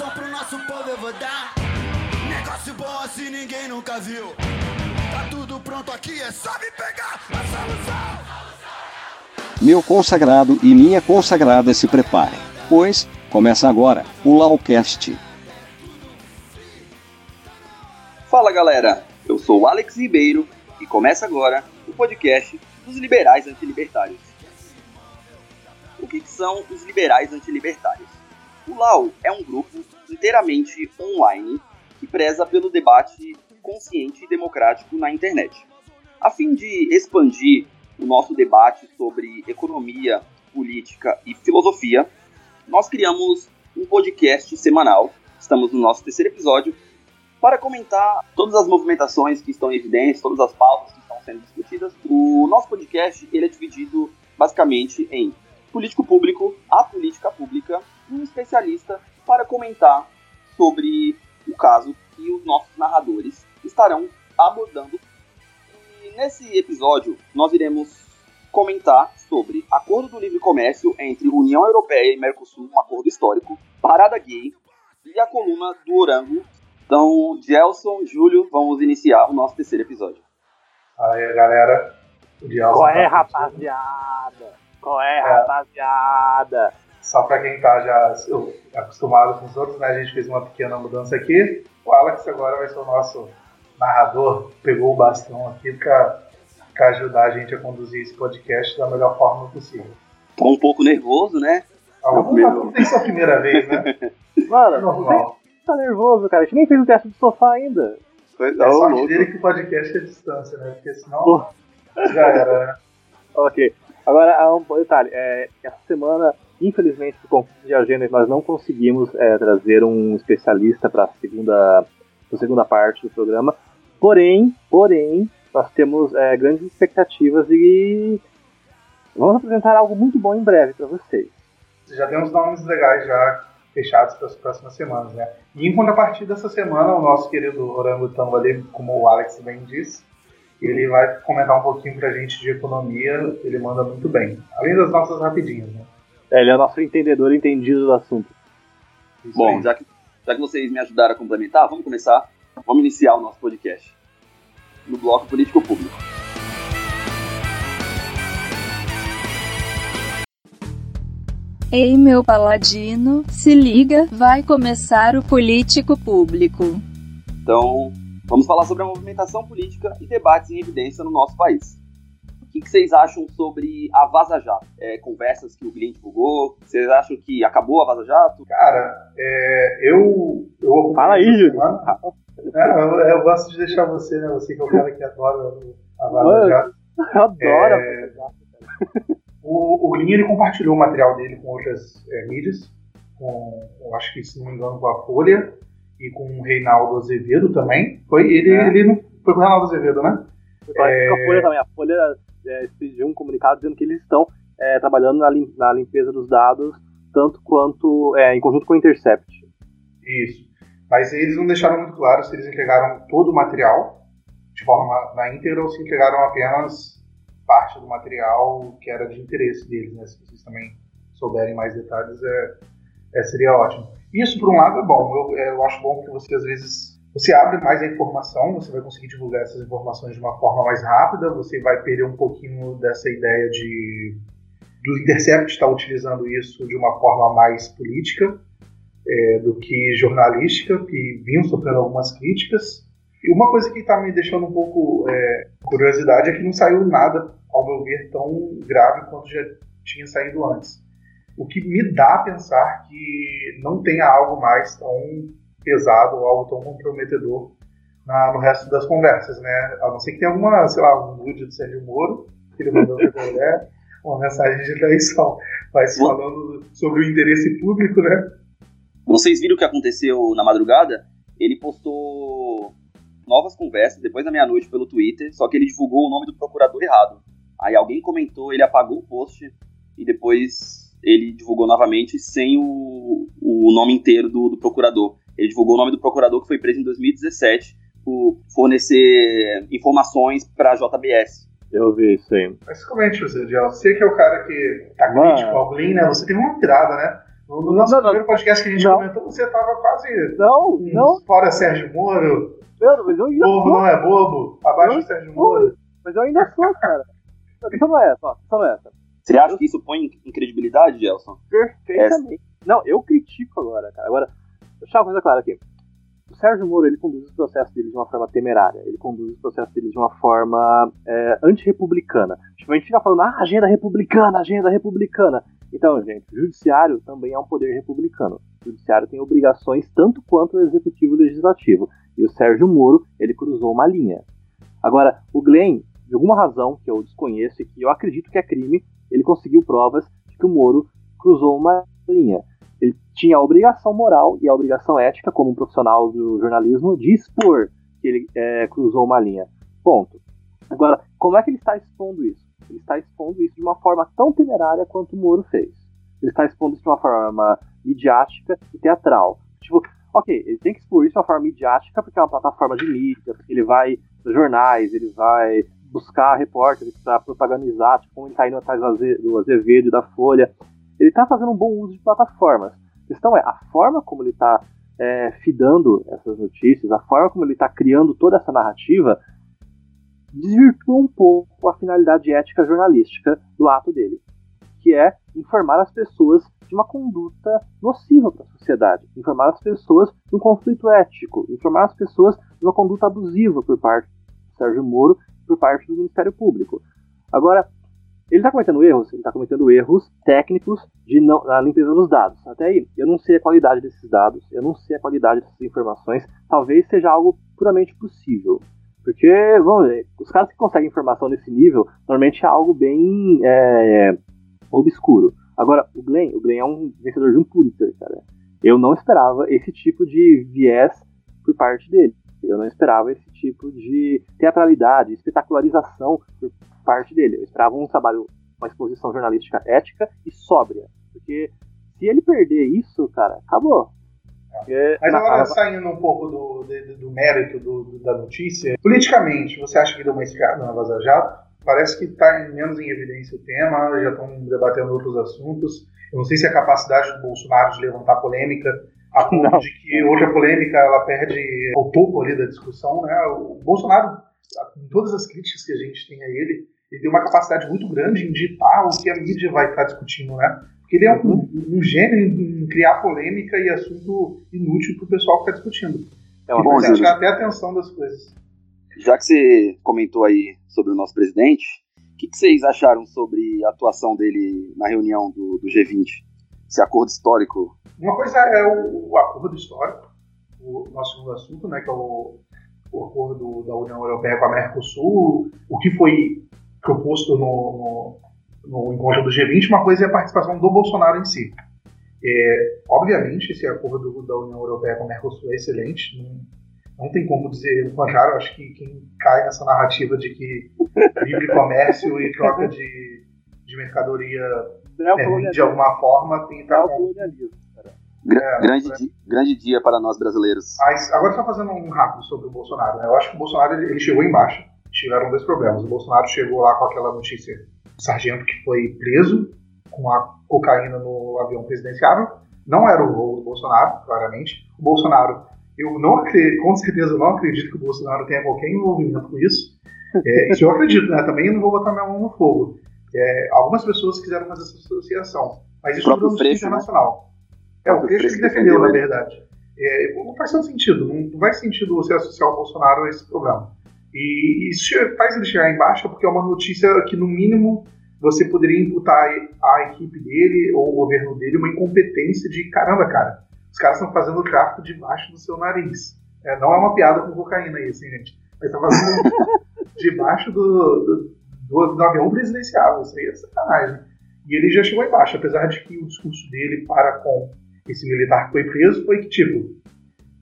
solução pro nosso povo eu vou dar. Negócio bom assim ninguém nunca viu. Tá tudo pronto aqui, é só me pegar a solução. Meu consagrado e minha consagrada se preparem, pois começa agora o Laucast. Fala galera, eu sou o Alex Ribeiro e começa agora o podcast dos liberais antilibertários. O que são os liberais antilibertários? O LAU é um grupo inteiramente online que preza pelo debate consciente e democrático na internet. A fim de expandir o nosso debate sobre economia, política e filosofia, nós criamos um podcast semanal, estamos no nosso terceiro episódio, para comentar todas as movimentações que estão em evidência, todas as pautas que estão sendo discutidas. O nosso podcast ele é dividido basicamente em político público, a política pública um especialista para comentar sobre o caso que os nossos narradores estarão abordando. E nesse episódio nós iremos comentar sobre acordo do livre comércio entre União Europeia e Mercosul, um acordo histórico, parada gay e a coluna do Orango. Então, Gelson, Júlio, vamos iniciar o nosso terceiro episódio. Aí, galera. O Gelson Qual é, tá- rapaziada? Qual é, É. rapaziada? Só pra quem tá já eu, acostumado com os outros, né? A gente fez uma pequena mudança aqui. O Alex agora vai ser o nosso narrador. Pegou o bastão aqui pra, pra ajudar a gente a conduzir esse podcast da melhor forma possível. Tô um pouco nervoso, né? Ah, não, primeiro. não tem sua primeira vez, né? É Mano, normal. você tá nervoso, cara. A gente nem fez o teste do sofá ainda. Coisa É sorte louco. dele que o podcast é distância, né? Porque senão Pô. já era, né? Ok. Agora, há um detalhe. É, essa semana, infelizmente, por conflito de agenda, nós não conseguimos é, trazer um especialista para a segunda, segunda parte do programa. Porém, porém, nós temos é, grandes expectativas e vamos apresentar algo muito bom em breve para vocês. já tem uns nomes legais já fechados para as próximas semanas, né? E em contrapartida dessa semana, o nosso querido Orangotango ali, como o Alex bem disse, ele vai comentar um pouquinho pra gente de economia, ele manda muito bem. Além das nossas rapidinhas, né? É, Ele é o nosso entendedor entendido do assunto. Isso Bom, aí. já que, já que vocês me ajudaram a complementar, vamos começar. Vamos iniciar o nosso podcast no bloco político público. Ei, meu paladino, se liga, vai começar o político público. Então, vamos falar sobre a movimentação política e debates em evidência no nosso país. O que, que vocês acham sobre a Vaza Jato? É, conversas que o Glyn divulgou? Vocês acham que acabou a Vaza Jato? Cara, é, eu, eu Fala aí, Júlio. É, eu, eu gosto de deixar você, né? Você que é o cara que adora a Vaza Mano. Jato. Eu adoro. É, O, o Glyn ele compartilhou o material dele com outras é, mídias, com, eu acho que, se não me engano, com a Folha e com o Reinaldo Azevedo também. Foi ele, É. ele não foi com o Reinaldo Azevedo, né? Aqui com a Folha também. A Folha é, expediu um comunicado dizendo que eles estão é, trabalhando na, lim- na limpeza dos dados, tanto quanto é, em conjunto com o Intercept. Isso. Mas eles não deixaram muito claro se eles entregaram todo o material de forma na íntegra ou se entregaram apenas parte do material que era de interesse deles, né? Se vocês também souberem mais detalhes, é, é, seria ótimo. Isso, por um lado, é bom. Eu, é, eu acho bom que você, às vezes, você abre mais a informação, você vai conseguir divulgar essas informações de uma forma mais rápida, você vai perder um pouquinho dessa ideia de do Intercept estar utilizando isso de uma forma mais política é, do que jornalística, que vinham sofrendo algumas críticas. E uma coisa que está me deixando um pouco é, curiosidade é que não saiu nada, ao meu ver, tão grave quanto já tinha saído antes. O que me dá a pensar que não tenha algo mais tão pesado ou algo tão comprometedor na- no resto das conversas, né? A não ser que tenha alguma, sei lá, um nude do Sérgio Moro, que ele mandou pra mulher, uma mensagem de traição, mas falando sobre o interesse público, né? Vocês viram o que aconteceu na madrugada? Ele postou novas conversas depois da meia-noite pelo Twitter, só que ele divulgou o nome do procurador errado. Aí alguém comentou, ele apagou o post e depois ele divulgou novamente sem o, o nome inteiro do, do procurador. Ele divulgou o nome do procurador que foi preso em 2017 por fornecer informações para a JBS. Eu vi isso aí. Mas comente você, Diel. Você que é o cara que tá crítico ao Glyn, né? Você teve uma pirada, né? No nosso Não, primeiro podcast que a gente não. comentou, você tava quase. Não, não, Fora Sérgio Moro, eu, mas eu ainda bobo sou, não é bobo, abaixo do Sérgio Moro. mas eu ainda sou, cara. Questão não é essa, ó, não é essa. Você acha que isso põe em credibilidade, Gelson? Perfeitamente. Não, eu critico agora, cara. Agora, deixa eu uma coisa clara aqui. O Sérgio Moro, ele conduz os processos dele de uma forma temerária. Ele conduz os processos dele de uma forma é, antirrepublicana. Tipo, a gente fica falando, ah, agenda republicana, agenda republicana. Então, gente, o judiciário também é um poder republicano. O judiciário tem obrigações tanto quanto o executivo e o legislativo. E o Sérgio Moro, ele cruzou uma linha. Agora, o Glenn, de alguma razão que eu desconheço e que eu acredito que é crime, ele conseguiu provas de que o Moro cruzou uma linha. Ele tinha a obrigação moral e a obrigação ética, como um profissional do jornalismo, de expor que ele é, cruzou uma linha. Ponto. Agora, como é que ele está expondo isso? Ele está expondo isso de uma forma tão temerária quanto o Moro fez. Ele está expondo isso de uma forma midiática e teatral. Tipo, ok, ele tem que expor isso de uma forma midiática porque é uma plataforma de mídia, porque ele vai nos jornais, ele vai buscar repórteres para protagonizar, tipo, como ele está indo atrás do Aze- do Azevedo da Folha. Ele está fazendo um bom uso de plataformas. A questão é, a forma como ele está fidando essas notícias, a forma como ele está criando toda essa narrativa, desvirtua um pouco a finalidade ética jornalística do ato dele, que é informar as pessoas de uma conduta nociva para a sociedade, informar as pessoas de um conflito ético, informar as pessoas de uma conduta abusiva por parte do Sérgio Moro por parte do Ministério Público. Agora, ele está cometendo erros, ele está cometendo erros técnicos de não, na limpeza dos dados. Até aí, eu não sei a qualidade desses dados, eu não sei a qualidade dessas informações, talvez seja algo puramente possível. Porque, vamos ver, os caras que conseguem informação nesse nível, normalmente é algo bem é, obscuro. Agora, o Glenn, o Glenn é um vencedor de um Pulitzer, cara. Eu não esperava esse tipo de viés por parte dele. Eu não esperava esse tipo de teatralidade, espetacularização por parte dele. Eu esperava um trabalho, uma exposição jornalística ética e sóbria. Porque se ele perder isso, cara, acabou. Porque Mas agora, a- saindo um pouco do, de- do mérito do- do- da notícia, politicamente, você acha que deu uma esfriada na Vaza Jato? Parece que está menos em evidência o tema, já estão debatendo outros assuntos. Eu não sei se a capacidade do Bolsonaro de levantar polêmica, a ponto de que outra polêmica ela perde o topo ali da discussão. Né? O Bolsonaro, com todas as críticas que a gente tem a ele, ele tem uma capacidade muito grande em ditar o que a mídia vai estar discutindo, né? Porque ele é um, um gênio em, criar polêmica e assunto inútil para o pessoal ficar discutindo. é uma Bom, tirar até a atenção das coisas. Já que você comentou aí sobre o nosso presidente, o que, que vocês acharam sobre a atuação dele na reunião do, do G20? Esse acordo histórico? Uma coisa é o, o acordo histórico, o nosso segundo assunto, né, que é o, o acordo da União Europeia com a Mercosul, o que foi proposto no, no, no encontro do G20, uma coisa é a participação do Bolsonaro em si. É, obviamente, esse acordo da União Europeia com a Mercosul é excelente, não, não tem como dizer o contrário, acho que quem cai nessa narrativa de que livre comércio e troca de, de mercadoria é o é, de colonialismo. alguma forma tem que estar o com colonialismo, cara. Gra- É, grande, é. di- grande dia para nós brasileiros. Mas agora só fazendo um rápido sobre o Bolsonaro. né? Eu acho que o Bolsonaro ele, ele chegou em baixa. Tiveram dois problemas. O Bolsonaro chegou lá com aquela notícia do sargento que foi preso com a cocaína no avião presidenciável. Não era o voo do Bolsonaro, claramente. O Bolsonaro, eu não acredito, com certeza não acredito que o Bolsonaro tenha qualquer envolvimento com isso. É, isso eu acredito, né? Também eu não vou botar minha mão no fogo. É, algumas pessoas quiseram fazer essa associação. Mas isso tudo é Freixo, né? internacional. É, o Freixo que defendeu, na defendeu, verdade. É, não faz tanto sentido. Não, não faz sentido você associar o Bolsonaro a esse problema. E isso faz ele chegar em baixa porque é uma notícia que, no mínimo, você poderia imputar à equipe dele ou ao governo dele uma incompetência de caramba, cara. Os caras estão fazendo o tráfico debaixo do seu nariz. É, não é uma piada com cocaína isso, hein, gente? Eles estão fazendo debaixo do, do, do, do avião presidencial. Isso aí é sacanagem. E ele já chegou em baixa, apesar de que o discurso dele para com esse militar que foi preso foi que, tipo,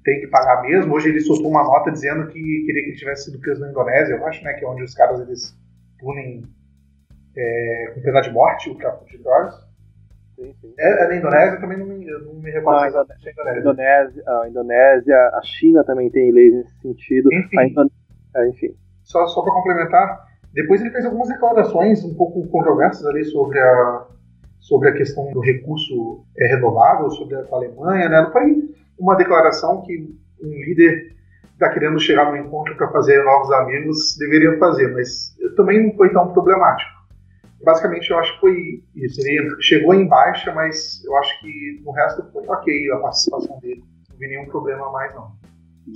tem que pagar mesmo. Hoje ele soltou uma nota dizendo que queria que ele tivesse sido preso na Indonésia, eu acho, né, que é onde os caras eles punem é, com pena de morte o tráfico de drogas. Sim, sim. É, é na Indonésia, também não me, eu não me recordo Não, A Indonésia. Indonésia, a Indonésia, a China também tem leis nesse sentido. Enfim. Indone- é, enfim. Só, só para complementar, depois ele fez algumas declarações um pouco controversas ali sobre a sobre a questão do recurso é, renovável, sobre a Alemanha, né? Não foi uma declaração que um líder está querendo chegar no encontro para fazer novos amigos deveria fazer, mas também não foi tão problemático. Basicamente, eu acho que foi isso. Ele chegou em baixa, mas eu acho que no resto foi ok a participação dele. Não vi nenhum problema mais, não.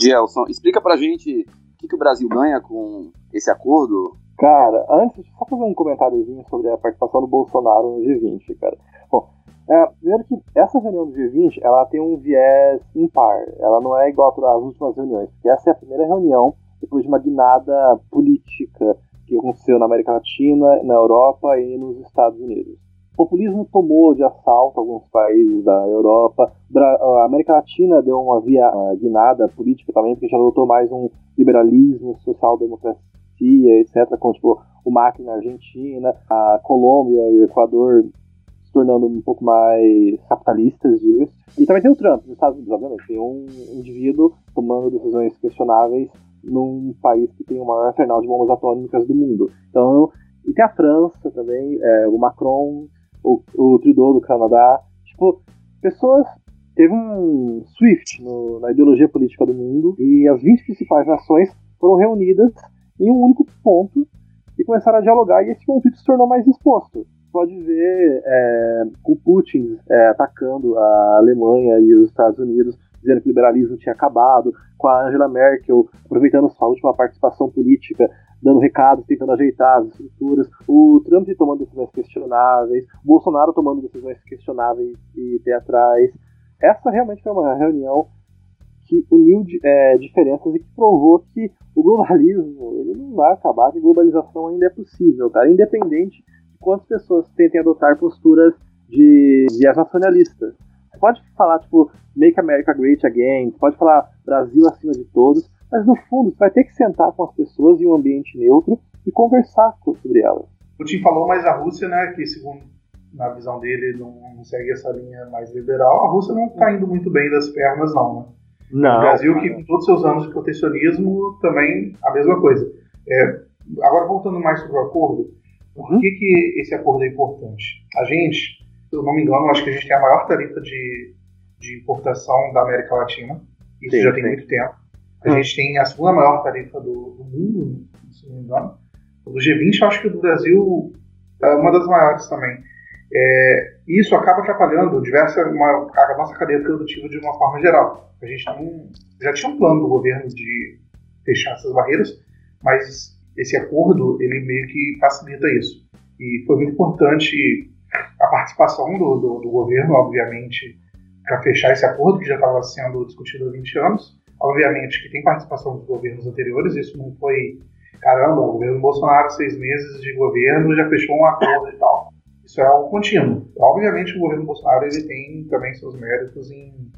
Gelson, explica pra gente o que, que o Brasil ganha com esse acordo Cara, antes, só fazer um comentáriozinho sobre a participação do Bolsonaro no G20, cara. Bom, é, primeiro que essa reunião do G20, ela tem um viés impar. Ela não é igual às últimas reuniões, porque essa é a primeira reunião depois de uma guinada política que aconteceu na América Latina, na Europa e nos Estados Unidos. O populismo tomou de assalto alguns países da Europa. A América Latina deu uma, via, guinada política também, porque já adotou mais um liberalismo, social-democracia etc., como tipo, o Macri na Argentina, a Colômbia e o Equador se tornando um pouco mais capitalistas disso. E também tem o Trump nos Estados Unidos, obviamente. Tem um indivíduo tomando decisões questionáveis num país que tem o maior arsenal de bombas atômicas do mundo. Então, e tem a França também, é, o Macron, o, o Trudeau do Canadá. Tipo, pessoas teve um swift no, na ideologia política do mundo e as 20 principais nações foram reunidas em um único ponto e começaram a dialogar e esse conflito se tornou mais exposto. Pode ver é, o Putin é, atacando a Alemanha e os Estados Unidos, dizendo que o liberalismo tinha acabado, com a Angela Merkel aproveitando sua última participação política, dando recados, tentando ajeitar as estruturas, o Trump tomando decisões questionáveis, o Bolsonaro tomando decisões questionáveis e teatrais. Essa realmente foi uma reunião que uniu é, diferenças e que provou que o globalismo ele não vai acabar, que a globalização ainda é possível, cara, independente de quantas pessoas tentem adotar posturas de viés nacionalistas. Você pode falar, tipo, Make America Great Again, você pode falar Brasil acima de todos, mas no fundo você vai ter que sentar com as pessoas em um ambiente neutro e conversar sobre elas. Tim falou, mas a Rússia, né, que segundo na visão dele não, não segue essa linha mais liberal, a Rússia não está indo muito bem das pernas, não, né? Não. O Brasil, que com todos os seus anos de protecionismo, também a mesma coisa. É, agora, voltando mais sobre o acordo, por uhum. que, que esse acordo é importante? A gente, se eu não me engano, acho que a gente tem a maior tarifa de, de importação da América Latina. Isso sim, já tem sim. muito tempo. A uhum. gente tem a segunda maior tarifa do, do mundo, se não me engano. Do G20, eu acho que o do Brasil é uma das maiores também. É, isso acaba atrapalhando diversa, uma, a nossa cadeia produtiva de uma forma geral. A gente não, já tinha um plano do governo de fechar essas barreiras, mas esse acordo ele meio que facilita isso. E foi muito importante a participação do, do, do governo, obviamente, para fechar esse acordo que já estava sendo discutido há 20 anos. Obviamente que tem participação dos governos anteriores, isso não foi, caramba, o governo Bolsonaro, seis meses de governo, já fechou um acordo e tal. Isso é algo contínuo. Obviamente, o governo Bolsonaro ele tem também seus méritos em,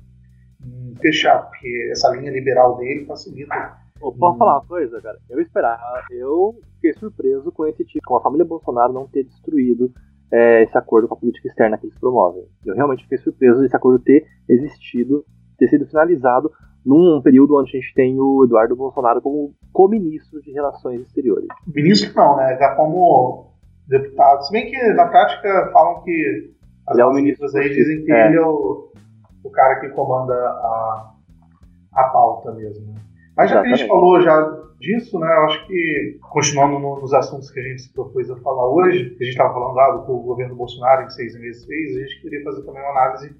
em fechar, porque essa linha liberal dele facilita. posso falar uma coisa, cara? Eu esperava, eu fiquei surpreso com esse tipo, com a família Bolsonaro não ter destruído é, esse acordo com a política externa que eles promovem. Eu realmente fiquei surpreso desse acordo ter existido, ter sido finalizado num período onde a gente tem o Eduardo Bolsonaro como co-ministro de Relações Exteriores. Ministro não, né? Já como deputado. Se bem que na prática falam que as é ministras aí dizem que é. ele é o, o cara que comanda a, a pauta mesmo. Né? Mas já Exatamente. que a gente falou já disso, né, eu acho que, continuando no, nos assuntos que a gente se propôs a falar hoje, que a gente estava falando lá do que o governo Bolsonaro em seis meses fez, a gente queria fazer também uma análise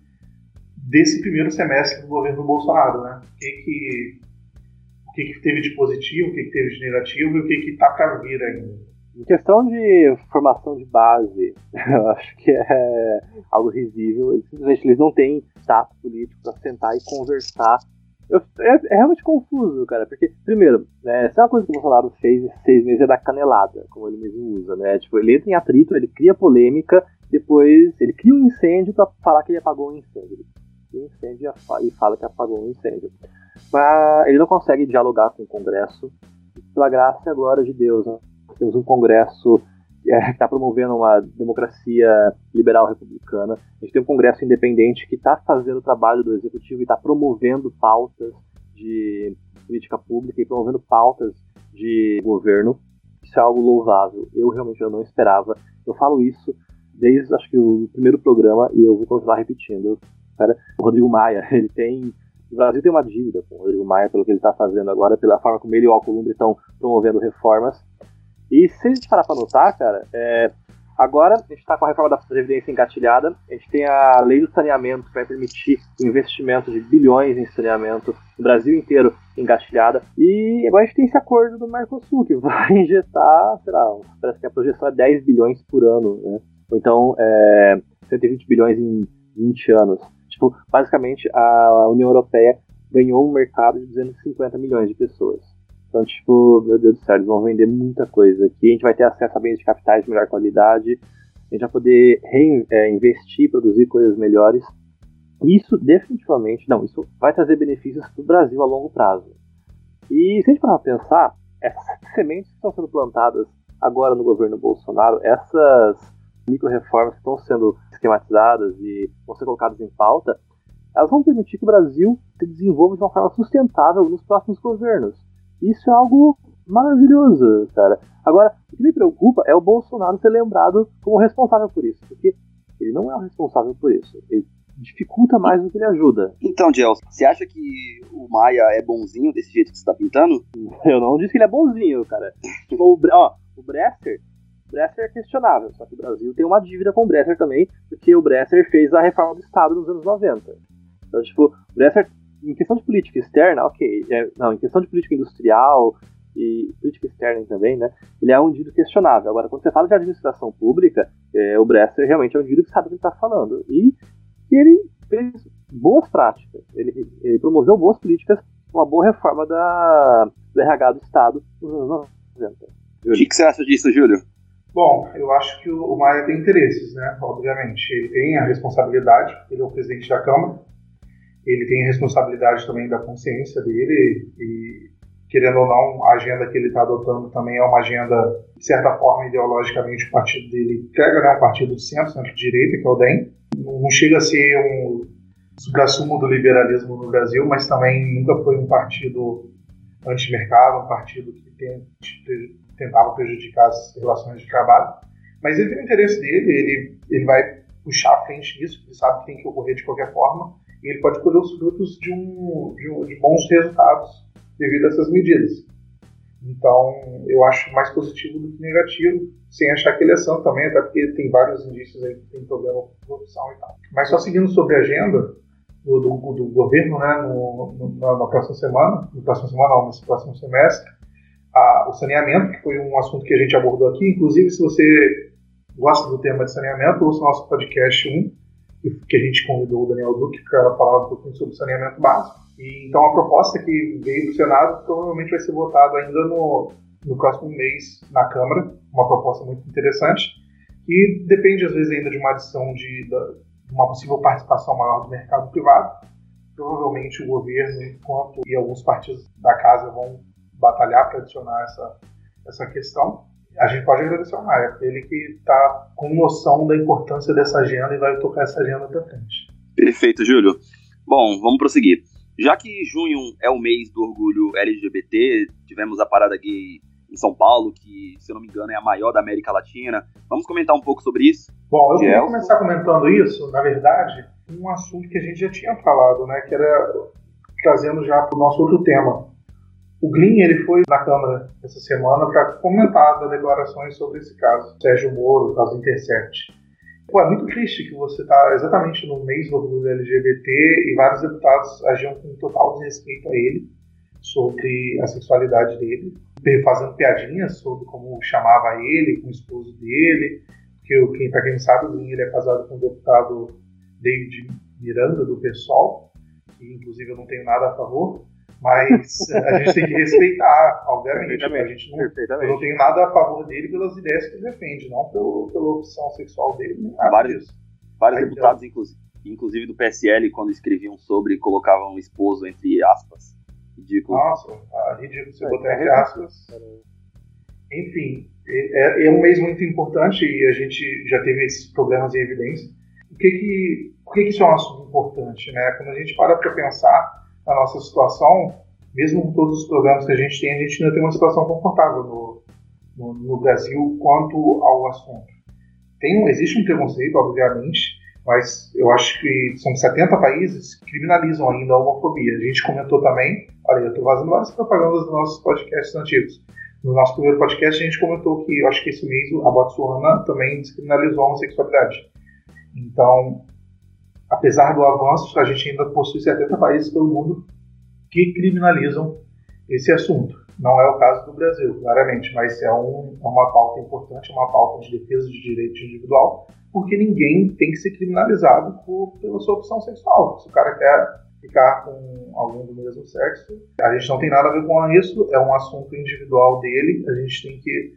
desse primeiro semestre do governo Bolsonaro, né? O que que, o que, que teve de positivo, o que, que teve de negativo e o que está para vir ainda. Em questão de formação de base, eu acho que é algo risível. Eles simplesmente eles não têm status político para sentar e conversar. Eu, é, é, realmente confuso, cara, porque, primeiro, né, se é uma coisa que o Bolsonaro fez em seis meses é dar canelada, como ele mesmo usa, né? Tipo, ele entra em atrito, ele cria polêmica, depois ele cria um incêndio para falar que ele apagou um incêndio. Ele cria um incêndio e fala que apagou um incêndio. Mas ele não consegue dialogar com o Congresso, pela graça agora de Deus, né? Temos um Congresso é, que está promovendo uma democracia liberal republicana. A gente tem um Congresso independente que está fazendo o trabalho do Executivo e está promovendo pautas de política pública e promovendo pautas de governo. Isso é algo louvável. Eu realmente eu não esperava. Eu falo isso desde acho que o primeiro programa e eu vou continuar repetindo. Cara, o Rodrigo Maia, ele tem. O Brasil tem uma dívida com o Rodrigo Maia pelo que ele está fazendo agora, pela forma como ele e o Alcolumbre estão promovendo reformas. E se a gente parar para notar, cara, é, Agora, a gente está com a reforma da Previdência engatilhada, a gente tem a lei do saneamento que vai permitir investimento de bilhões em saneamento no Brasil inteiro engatilhada, e agora a gente tem esse acordo do Mercosul que vai injetar, sei lá, parece que a projeção é 10 bilhões por ano, né? Ou então é, 120 bilhões em 20 anos. Tipo, basicamente a União Europeia ganhou um mercado de 250 milhões de pessoas. Então, tipo, meu Deus do céu, eles vão vender muita coisa aqui. A gente vai ter acesso a bens de capitais de melhor qualidade. A gente vai poder reinvestir, é, produzir coisas melhores. Isso definitivamente, não, isso vai trazer benefícios para o Brasil a longo prazo. E se a gente parar para pensar, essas sementes que estão sendo plantadas agora no governo Bolsonaro, essas micro-reformas que estão sendo esquematizadas e vão ser colocadas em pauta, elas vão permitir que o Brasil se desenvolva de uma forma sustentável nos próximos governos. Isso é algo maravilhoso, cara. Agora, o que me preocupa é o Bolsonaro ser lembrado como responsável por isso, porque ele não é o responsável por isso. Ele dificulta mais do que ele ajuda. Então, Gelson, você acha que o Maia é bonzinho desse jeito que você tá pintando? Eu não disse que ele é bonzinho, cara. Tipo, o, ó, o Bresser, o Bresser é questionável, só que o Brasil tem uma dívida com o Bresser também, porque o Bresser fez a reforma do Estado nos anos 90. Então, tipo, o Bresser em questão de política externa, ok. É, não, em questão de política industrial e política externa também, né? Ele é um indivíduo questionável. Agora, quando você fala de administração pública, é, o Bresser realmente é um indivíduo que sabe o que ele está falando. E que ele fez boas práticas. Ele, ele, promoveu boas políticas, uma boa reforma da, do RH do Estado nos anos 90. O que, que você acha disso, Júlio? Bom, eu acho que o Maia tem interesses, né? Obviamente. Ele tem a responsabilidade, ele é o presidente da Câmara, ele tem responsabilidade também da consciência dele e, querendo ou não, a agenda que ele está adotando também é uma agenda, de certa forma, ideologicamente, o partido dele pega né, um partido de centro, centro-direita, que é o DEM. Não chega a ser um supra-sumo do liberalismo no Brasil, mas também nunca foi um partido anti-mercado, um partido que tentava prejudicar as relações de trabalho. Mas ele tem o interesse dele, ele, ele vai puxar a frente nisso, ele sabe que tem que ocorrer de qualquer forma e ele pode colher os frutos de, um, de, um, de bons resultados devido a essas medidas. Então, eu acho mais positivo do que negativo, sem achar que ele é santo também, até porque tem vários indícios aí que tem problema com corrupção e tal. Mas só seguindo sobre a agenda do, do, do governo, né, no, no, na, próxima semana, no próximo semana, não, nesse próximo semestre, a, o saneamento, que foi um assunto que a gente abordou aqui. Inclusive, se você gosta do tema de saneamento, ouça o nosso podcast 1, que a gente convidou o Daniel Duque para falar um pouquinho sobre saneamento básico. E, então a proposta que veio do Senado provavelmente vai ser votada ainda no, no próximo mês na Câmara, uma proposta muito interessante, que depende às vezes ainda de uma adição de, de uma possível participação maior do mercado privado. Provavelmente o governo, enquanto e alguns partidos da casa vão batalhar para adicionar essa, essa questão a gente pode agradecer ao Maia, ele que está com noção da importância dessa agenda e vai tocar essa agenda para frente. Perfeito, Júlio. Bom, vamos prosseguir. Já que junho é o mês do orgulho LGBT, tivemos a parada gay em São Paulo, que, se eu não me engano, é a maior da América Latina. Vamos comentar um pouco sobre isso? Bom, eu queria começar comentando isso, na verdade, um assunto que a gente já tinha falado, né, que era trazendo já para o nosso outro tema, o Glyn ele foi na Câmara essa semana para comentar as declarações sobre esse caso, Sérgio Moro, o caso Intercept. Pô, é muito triste que você está exatamente no mês do orgulho LGBT e vários deputados agiam com total desrespeito a ele sobre a sexualidade dele, fazendo piadinhas sobre como chamava ele, com o esposo dele, que quem, para quem não sabe, o Glyn ele é casado com o deputado David Miranda do PSOL, que inclusive eu não tenho nada a favor, mas a gente tem que respeitar, obviamente. A gente não, eu não tenho nada a favor dele pelas ideias que ele defende, não pelo, pela opção sexual dele. vários vários Aí, deputados, então, inclusive, do PSL, quando escreviam sobre, colocavam esposo entre aspas. Ridículo. Nossa, ah, ridículo você é, botar entre aspas. Enfim, é, é, um mês muito importante e a gente já teve esses problemas em evidência. O que que, por que, que isso é um assunto importante? Né? Quando a gente para para pensar a nossa situação, mesmo com todos os problemas que a gente tem, a gente ainda tem uma situação confortável no, no, no Brasil quanto ao assunto. tem existe um preconceito, obviamente, mas eu acho que são 70 países que criminalizam ainda a homofobia. A gente comentou também, olha, eu estou fazendo várias propagandas dos nossos podcasts antigos. No nosso primeiro podcast a gente comentou que eu acho que esse mês a Botsuana também descriminalizou a homossexualidade. Então, apesar do avanço, a gente ainda possui 70 países pelo mundo que criminalizam esse assunto. Não é o caso do Brasil, claramente, mas é, um, é uma pauta importante, uma pauta de defesa de direito individual, porque ninguém tem que ser criminalizado por, pela sua opção sexual. Se o cara quer ficar com algum do mesmo sexo, a gente não tem nada a ver com isso, é um assunto individual dele, a gente tem que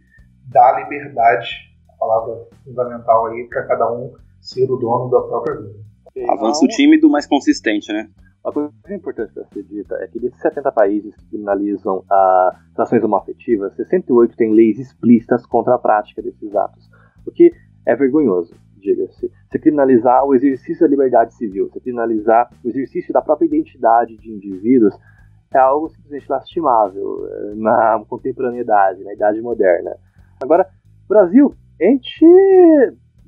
dar liberdade, a palavra fundamental aí, para cada um ser o dono da própria vida. Avanço tímido, mas consistente, né? Uma coisa importante para ser dita é que desses 70 países que criminalizam as relações homoafetivas, 68 têm leis explícitas contra a prática desses atos, o que é vergonhoso, diga-se. Você criminalizar o exercício da liberdade civil, você criminalizar o exercício da própria identidade de indivíduos é algo simplesmente lastimável eh, na contemporaneidade, na idade moderna. Agora, Brasil, a gente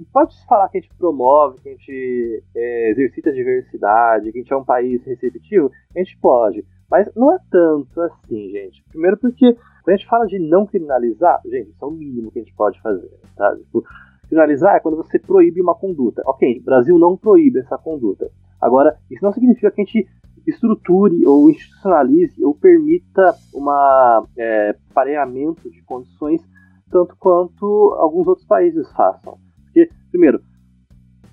pode falar que a gente promove, que a gente é, exercita a diversidade, que a gente é um país receptivo? A gente pode, mas não é tanto assim, gente. Primeiro porque quando a gente fala de não criminalizar, gente, isso é o mínimo que a gente pode fazer, tá? Tipo, criminalizar é quando você proíbe uma conduta. Ok, o Brasil não proíbe essa conduta. Agora, isso não significa que a gente estruture ou institucionalize ou permita um é, pareamento de condições tanto quanto alguns outros países façam. Primeiro,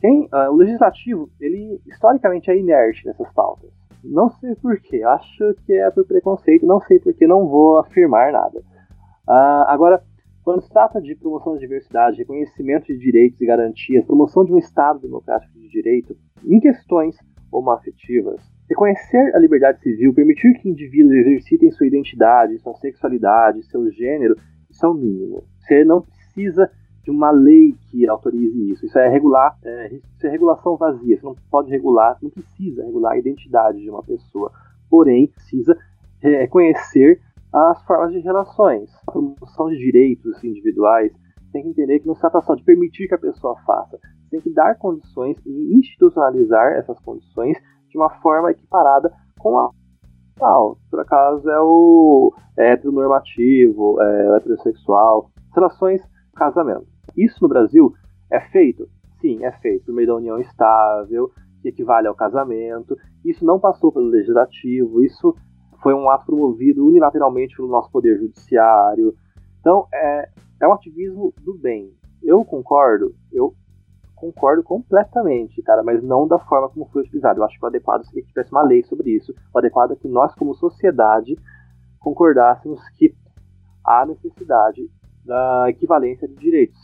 quem, uh, o legislativo, ele historicamente é inerte nessas pautas. Não sei porquê, acho que é por preconceito, não sei porquê, não vou afirmar nada. Uh, agora, quando se trata de promoção da diversidade, reconhecimento de direitos e garantias, promoção de um Estado democrático de direito, em questões homoafetivas, reconhecer a liberdade civil, permitir que indivíduos exercitem sua identidade, sua sexualidade, seu gênero, isso é o mínimo. Você não precisa de uma lei que autorize isso. Isso é regular, é, isso é regulação vazia. Você não pode regular, não precisa regular a identidade de uma pessoa. Porém, precisa reconhecer as formas de relações, a promoção de direitos individuais. Tem que entender que não se trata só de permitir que a pessoa faça, tem que dar condições e institucionalizar essas condições de uma forma equiparada com a tal. Por acaso é o heteronormativo, é o heterossexual, relações casamento. Isso no Brasil é feito? Sim, é feito por meio da união estável, que equivale ao casamento. Isso não passou pelo legislativo, isso foi um ato promovido unilateralmente pelo nosso poder judiciário. Então, é, é um ativismo do bem. Eu concordo, eu concordo completamente, cara, mas não da forma como foi utilizado. Eu acho que o adequado seria que tivesse uma lei sobre isso. O adequado é que nós, como sociedade, concordássemos que há necessidade da equivalência de direitos.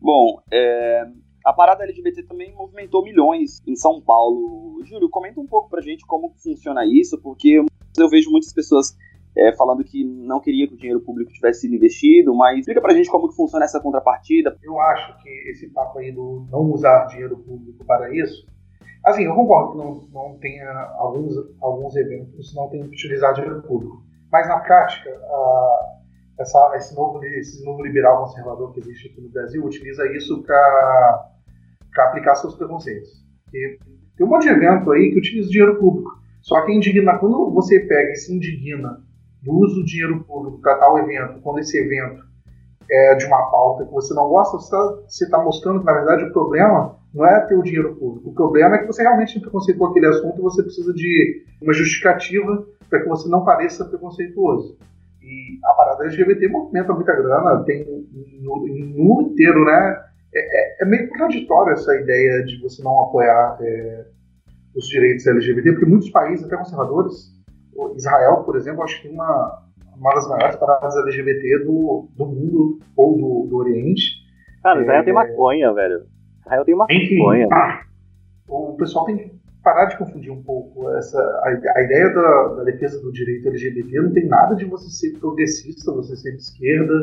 Bom, é, a parada LGBT também movimentou milhões em São Paulo. Júlio, comenta um pouco pra gente como funciona isso, porque eu vejo muitas pessoas é, falando que não queria que o dinheiro público tivesse sido investido, mas explica pra gente como que funciona essa contrapartida. Eu acho que esse papo aí do não usar dinheiro público para isso, assim, eu concordo que não, não tenha alguns, alguns eventos não tenham utilizado dinheiro público, mas na prática, a, essa, esse, novo, esse novo liberal conservador que existe aqui no Brasil utiliza isso para aplicar seus preconceitos. E tem um monte de evento aí que utiliza dinheiro público. Só que indigna, quando você pega e se indigna do uso do dinheiro público para tal evento, quando esse evento é de uma pauta que você não gosta, você está tá mostrando que, na verdade, o problema não é ter o dinheiro público. O problema é que você realmente tem preconceito com aquele assunto e você precisa de uma justificativa para que você não pareça preconceituoso. E a parada LGBT movimenta muita grana, tem no, mundo inteiro, né? É, é, é, meio contraditório essa ideia de você não apoiar é, os direitos LGBT, porque muitos países, até conservadores, Israel, por exemplo, acho que tem uma, uma das maiores paradas LGBT do, do mundo ou do, do Oriente. Cara, Israel é, tem maconha, velho. Israel tem maconha. Enfim, ah, o pessoal tem parar de confundir um pouco essa a, a ideia da, da, defesa do direito LGBT não tem nada de você ser progressista, você ser de esquerda.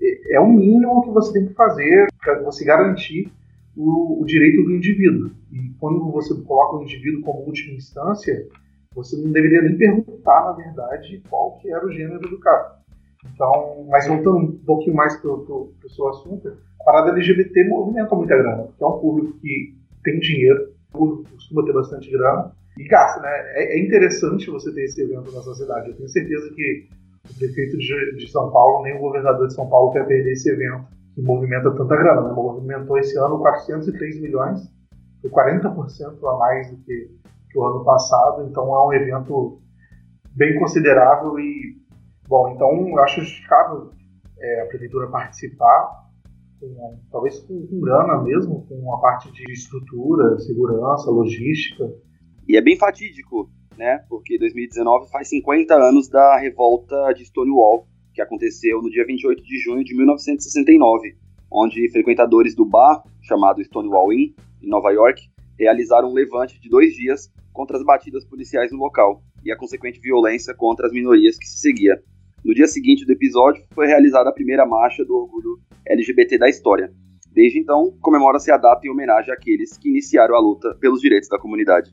É, é o mínimo que você tem que fazer para você garantir o, o, direito do indivíduo. E quando você coloca o indivíduo como última instância, você não deveria nem perguntar, na verdade, qual que era o gênero do cara. Então, mas voltando um pouquinho mais para o seu assunto, a parada LGBT movimenta muita grana, porque é um público que tem dinheiro, costuma ter bastante grana e gasta, né? É, é interessante você ter esse evento na sociedade. Eu tenho certeza que o prefeito de, São Paulo, nem o governador de São Paulo quer perder esse evento que movimenta tanta grana. Né? Movimentou esse ano 403 milhões, foi 40% a mais do que, que o ano passado, então é um evento bem considerável e, bom, então acho justificável é, a prefeitura participar, com, talvez com, com grana mesmo, com a parte de estrutura, segurança, logística. E é bem fatídico, né? Porque 2019 faz 50 anos da revolta de Stonewall, que aconteceu no dia 28 de junho de 1969, onde frequentadores do bar, chamado Stonewall Inn, em Nova York, realizaram um levante de dois dias contra as batidas policiais no local e a consequente violência contra as minorias que se seguia. No dia seguinte do episódio, foi realizada a primeira marcha do orgulho LGBT da história. Desde então, comemora-se a data em homenagem àqueles que iniciaram a luta pelos direitos da comunidade.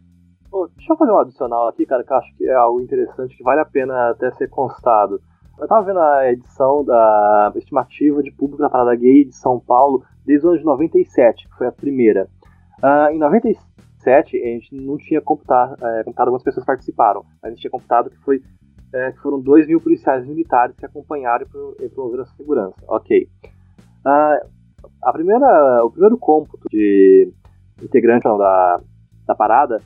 Oh, deixa eu fazer um adicional aqui, cara, que eu acho que é algo interessante, que vale a pena até ser constado. Eu tava vendo a edição da estimativa de público da Parada Gay de São Paulo desde o ano de 97, que foi a primeira. Uh, em 97, a gente não tinha computado, é, computado algumas pessoas participaram, mas a gente tinha computado que, foi, é, foram 2 mil policiais militares que acompanharam e promoveram a segurança. Ok. Uh, a primeira, o primeiro cômputo de integrantes da, da parada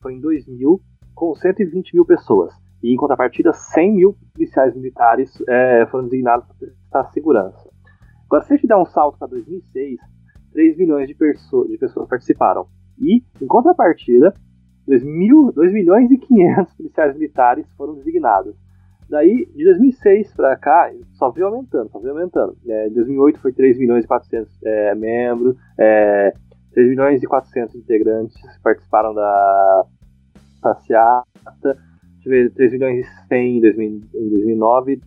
foi em 2000, com 120 mil pessoas. E em contrapartida, 100 mil policiais militares é, foram designados para prestar segurança. Agora, se a gente der um salto para 2006, 3 milhões de, perso de pessoas participaram. E, em contrapartida, 2, mil, 2 milhões e 500 policiais militares foram designados. Daí, de 2006 para cá, só veio aumentando, só veio aumentando. É, em 2008 foi 3 milhões e 400 é, membros, é, 3 milhões e 400 integrantes participaram da passeata. Ver, 3 milhões e 100 em, 2009,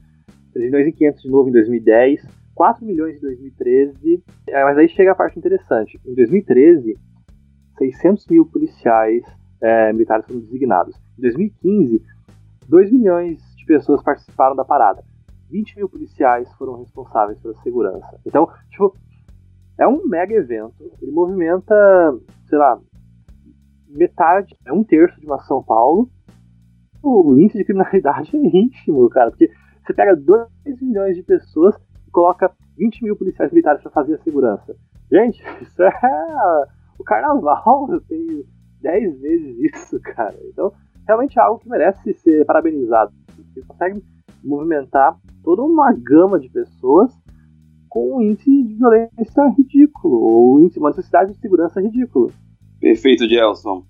3 milhões e 500 de novo em 2010, 4 milhões em 2013. É, mas aí chega a parte interessante. Em 2013, 600 mil policiais é, militares foram designados. Em 2015, 2 milhões de pessoas participaram da parada. 20 mil policiais foram responsáveis pela segurança. Então, tipo, é um mega evento. Ele movimenta, sei lá, metade, é um terço de uma São Paulo. O índice de criminalidade é ínfimo, cara, porque você pega 2 milhões de pessoas e coloca 20 mil policiais militares para fazer a segurança. Gente, isso é. O carnaval tem 10 vezes isso, cara. Então, realmente é algo que merece ser parabenizado. Você consegue movimentar toda uma gama de pessoas com um índice de violência ridículo, ou uma necessidade de segurança ridículo. Perfeito, Gelson.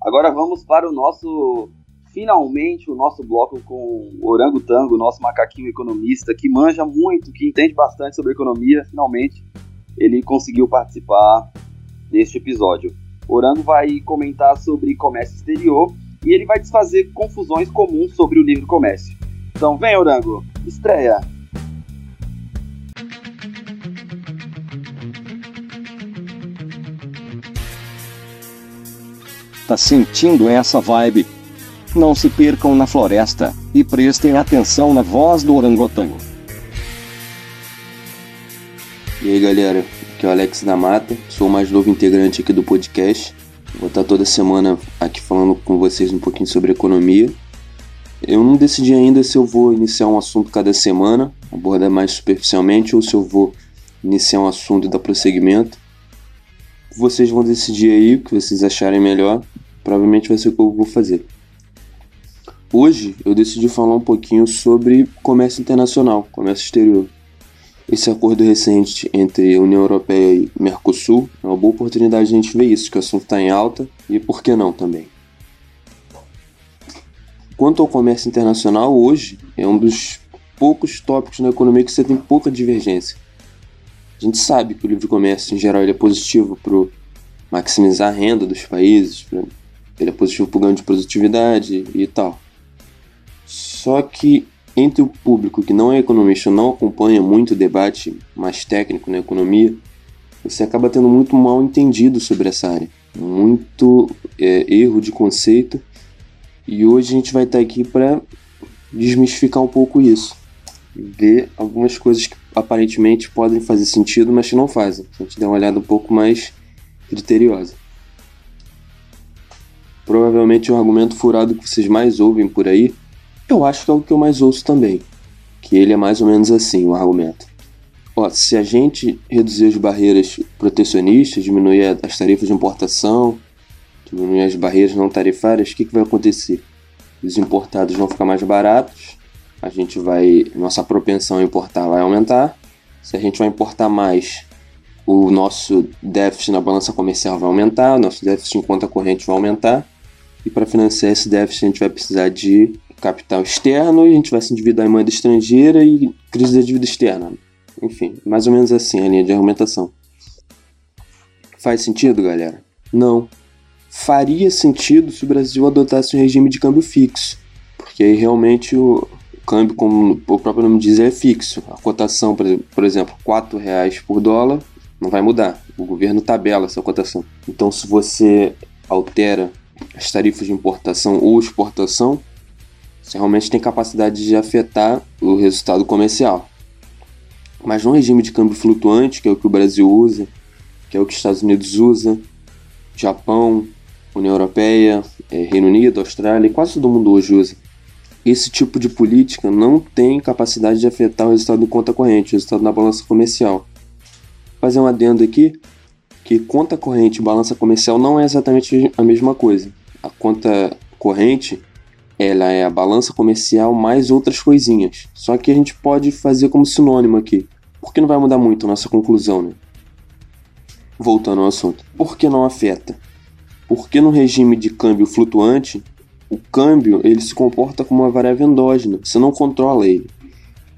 Agora vamos para o nosso, finalmente, o nosso bloco com o Orangotango, nosso macaquinho economista, que manja muito, que entende bastante sobre economia. Finalmente, ele conseguiu participar deste episódio. O Orango vai comentar sobre comércio exterior e ele vai desfazer confusões comuns sobre o livre comércio. Então vem, Orango, estreia! Tá sentindo essa vibe? Não se percam na floresta e prestem atenção na voz do orangotango. E aí galera, aqui é o Alex da Mata, sou o mais novo integrante aqui do podcast. Vou estar toda semana aqui falando com vocês um pouquinho sobre economia. Eu não decidi ainda se eu vou iniciar um assunto cada semana, abordar mais superficialmente, ou se eu vou iniciar um assunto e dar prosseguimento. Vocês vão decidir aí o que vocês acharem melhor. Provavelmente vai ser o que eu vou fazer. Hoje eu decidi falar um pouquinho sobre comércio internacional, comércio exterior. Esse acordo recente entre União Europeia e Mercosul é uma boa oportunidade de a gente ver isso, que o assunto está em alta e por que não também. Quanto ao comércio internacional, hoje é um dos poucos tópicos na economia que você tem pouca divergência. A gente sabe que o livre comércio em geral é positivo para maximizar a renda dos países, ele é positivo para o ganho de produtividade e tal. Só que entre o público que não é economista não acompanha muito o debate mais técnico na economia, você acaba tendo muito mal entendido sobre essa área, muito é, erro de conceito. E hoje a gente vai estar aqui para desmistificar um pouco isso. ver algumas coisas que aparentemente podem fazer sentido, mas que não fazem. A gente der uma olhada um pouco mais criteriosa. Provavelmente o argumento furado que vocês mais ouvem por aí, eu acho que é o que eu mais ouço também. Que ele é mais ou menos assim, o argumento. Ó, se a gente reduzir as barreiras protecionistas, diminuir as tarifas de importação, diminuir as barreiras não tarifárias, o que, que vai acontecer? Os importados vão ficar mais baratos, a gente vai. Nossa propensão a importar vai aumentar. Se a gente vai importar mais, o nosso déficit na balança comercial vai aumentar, o nosso déficit em conta corrente vai aumentar. E para financiar esse déficit, a gente vai precisar de capital externo e a gente vai se endividar em moeda estrangeira e crise da dívida externa. Enfim, mais ou menos assim a linha de argumentação. Faz sentido, galera? Não. Faria sentido se o Brasil adotasse um regime de câmbio fixo, porque aí realmente o, câmbio, como o próprio nome diz, é fixo. A cotação, por exemplo, R$ reais por dólar não vai mudar. O governo tabela essa cotação. Então, se você altera as tarifas de importação ou exportação, você realmente tem capacidade de afetar o resultado comercial. Mas num regime de câmbio flutuante, que é o que o Brasil usa, que é o que os Estados Unidos usa, Japão, União Europeia, é, Reino Unido, Austrália, quase todo mundo hoje usa esse tipo de política não tem capacidade de afetar o resultado do conta corrente, o resultado na balança comercial. Vou fazer um adendo aqui que conta corrente e balança comercial não é exatamente a mesma coisa. A conta corrente ela é a balança comercial mais outras coisinhas. Só que a gente pode fazer como sinônimo aqui. Porque não vai mudar muito a nossa conclusão, né? Voltando ao assunto. Por que não afeta? Porque no regime de câmbio flutuante, o câmbio ele se comporta como uma variável endógena, você não controla ele.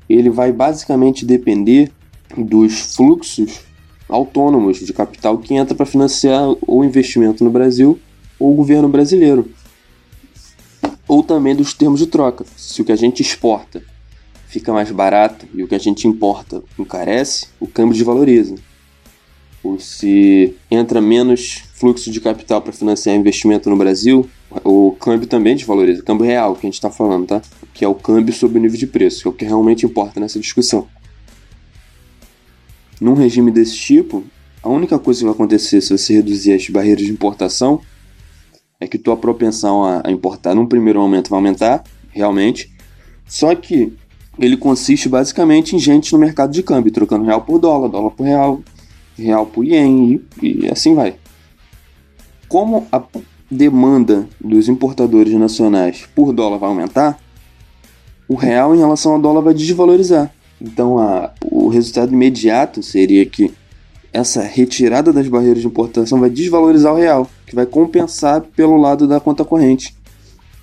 Ele vai basicamente depender dos fluxos autônomos de capital que entra para financiar o investimento no Brasil ou o governo brasileiro. Ou também dos termos de troca. Se o que a gente exporta fica mais barato e o que a gente importa encarece, o câmbio desvaloriza. Ou se entra menos fluxo de capital para financiar investimento no Brasil, o câmbio também desvaloriza, o câmbio real que a gente está falando, tá? Que é o câmbio sobre o nível de preço, que é o que realmente importa nessa discussão. Num regime desse tipo, a única coisa que vai acontecer se você reduzir as barreiras de importação é que tua propensão a importar num primeiro momento vai aumentar, realmente. Só que ele consiste basicamente em gente no mercado de câmbio, trocando real por dólar, dólar por real, real por ien e, e assim vai. Como a demanda dos importadores nacionais por dólar vai aumentar, o real em relação ao dólar vai desvalorizar. Então, a, o resultado imediato seria que essa retirada das barreiras de importação vai desvalorizar o real, que vai compensar pelo lado da conta corrente.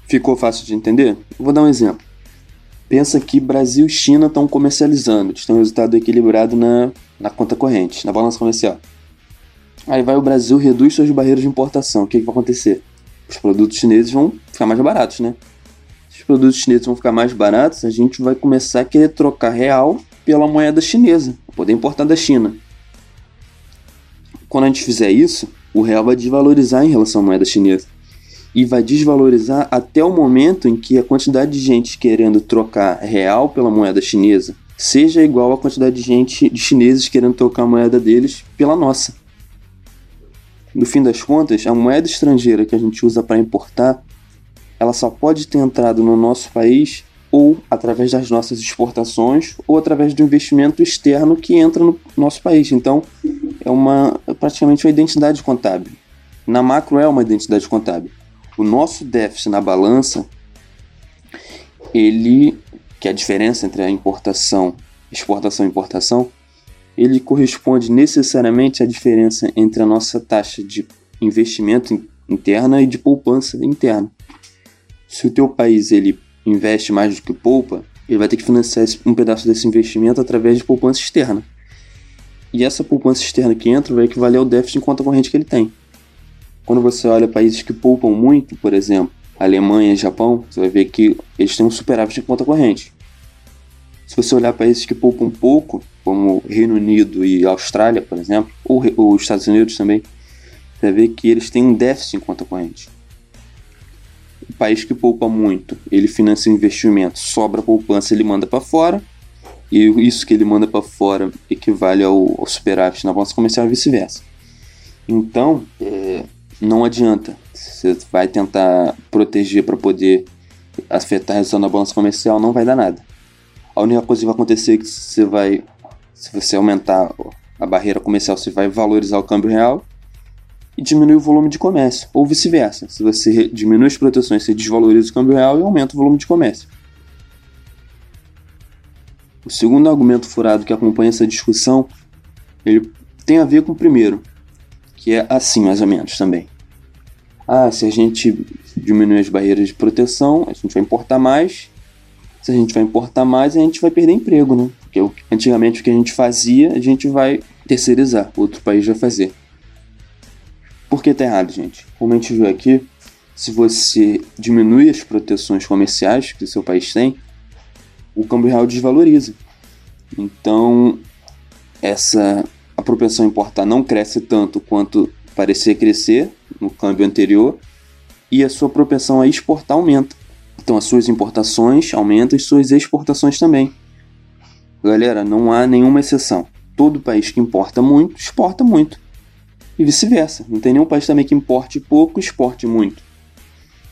Ficou fácil de entender? Vou dar um exemplo. Pensa que Brasil e China estão comercializando, estão um resultado equilibrado na, na conta corrente, na balança comercial. Aí vai o Brasil, reduz suas barreiras de importação. O que, que vai acontecer? Os produtos chineses vão ficar mais baratos, né? Se os produtos chineses vão ficar mais baratos, a gente vai começar a querer trocar real pela moeda chinesa, poder importar da China. Quando a gente fizer isso, o real vai desvalorizar em relação à moeda chinesa. E vai desvalorizar até o momento em que a quantidade de gente querendo trocar real pela moeda chinesa seja igual à quantidade de gente de chineses querendo trocar a moeda deles pela nossa no fim das contas, a moeda estrangeira que a gente usa para importar, ela só pode ter entrado no nosso país ou através das nossas exportações ou através do investimento externo que entra no nosso país. Então, é uma é praticamente uma identidade contábil. Na macro é uma identidade contábil. O nosso déficit na balança, ele que é a diferença entre a importação, exportação e importação, ele corresponde necessariamente à diferença entre a nossa taxa de investimento interna e de poupança interna. Se o teu país ele investe mais do que poupa, ele vai ter que financiar um pedaço desse investimento através de poupança externa. E essa poupança externa que entra vai equivaler ao déficit em conta corrente que ele tem. Quando você olha países que poupam muito, por exemplo, Alemanha e Japão, você vai ver que eles têm um superávit em conta corrente. Se você olhar países que poupam pouco, como Reino Unido e Austrália, por exemplo, ou, os Estados Unidos também, você vai ver que eles têm um déficit em conta corrente. O país que poupa muito, ele financia investimento, sobra poupança, ele manda para fora. e isso que ele manda para fora equivale ao, ao superávit na balança comercial e vice-versa. Então, é, não adianta. Você vai tentar proteger para poder afetar a redução da balança comercial, não vai dar nada. A única coisa que vai acontecer é que você vai, se você aumentar a barreira comercial, você vai valorizar o câmbio real e diminuir o volume de comércio, ou vice-versa. Se você diminui as proteções, você desvaloriza o câmbio real e aumenta o volume de comércio. O segundo argumento furado que acompanha essa discussão, ele tem a ver com o primeiro, que é assim mais ou menos também. Ah, se a gente diminuir as barreiras de proteção, a gente vai importar mais. Se a gente vai importar mais, a gente vai perder emprego, né? Porque antigamente o que a gente fazia, a gente vai terceirizar, outro país vai fazer. Por que tá errado, gente? Como a gente viu aqui, se você diminui as proteções comerciais que o seu país tem, o câmbio real desvaloriza. Então, essa a propensão a importar não cresce tanto quanto parecia crescer no câmbio anterior e a sua propensão a exportar aumenta. Então as suas importações aumentam e suas exportações também. Galera, não há nenhuma exceção. Todo país que importa muito, exporta muito. E vice-versa. Não tem nenhum país também que importe pouco e exporte muito.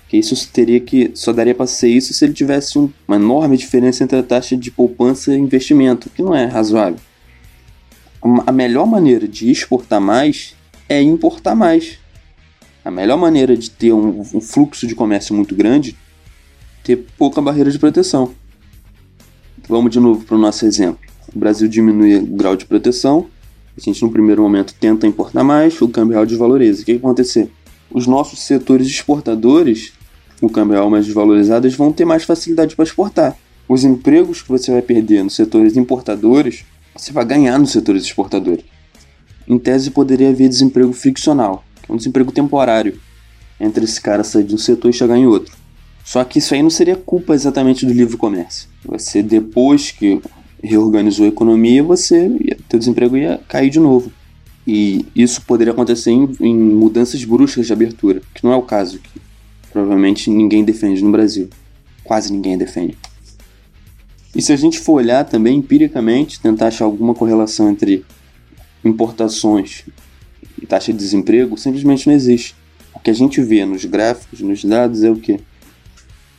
Que isso teria que só daria para ser isso se ele tivesse um, uma enorme diferença entre a taxa de poupança e investimento, que não é razoável. A melhor maneira de exportar mais é importar mais. A melhor maneira de ter um, um fluxo de comércio muito grande ter pouca barreira de proteção. Vamos de novo para o nosso exemplo. O Brasil diminui o grau de proteção, a gente no primeiro momento tenta importar mais, o câmbio real desvaloriza. O que, vai acontecer? Os nossos setores exportadores, o câmbio real mais desvalorizado, eles vão ter mais facilidade para exportar. Os empregos que você vai perder nos setores importadores, você vai ganhar nos setores exportadores. Em tese, poderia haver desemprego friccional, que é um desemprego temporário, entre esse cara sair de um setor e chegar em outro. Só que isso aí não seria culpa exatamente do livre comércio. Você, depois que reorganizou a economia, você teu desemprego ia cair de novo. E isso poderia acontecer em, em mudanças bruscas de abertura, que não é o caso, que provavelmente ninguém defende no Brasil. Quase ninguém defende. E se a gente for olhar também empiricamente, tentar achar alguma correlação entre importações e taxa de desemprego, simplesmente não existe. O que a gente vê nos gráficos, nos dados, é o que?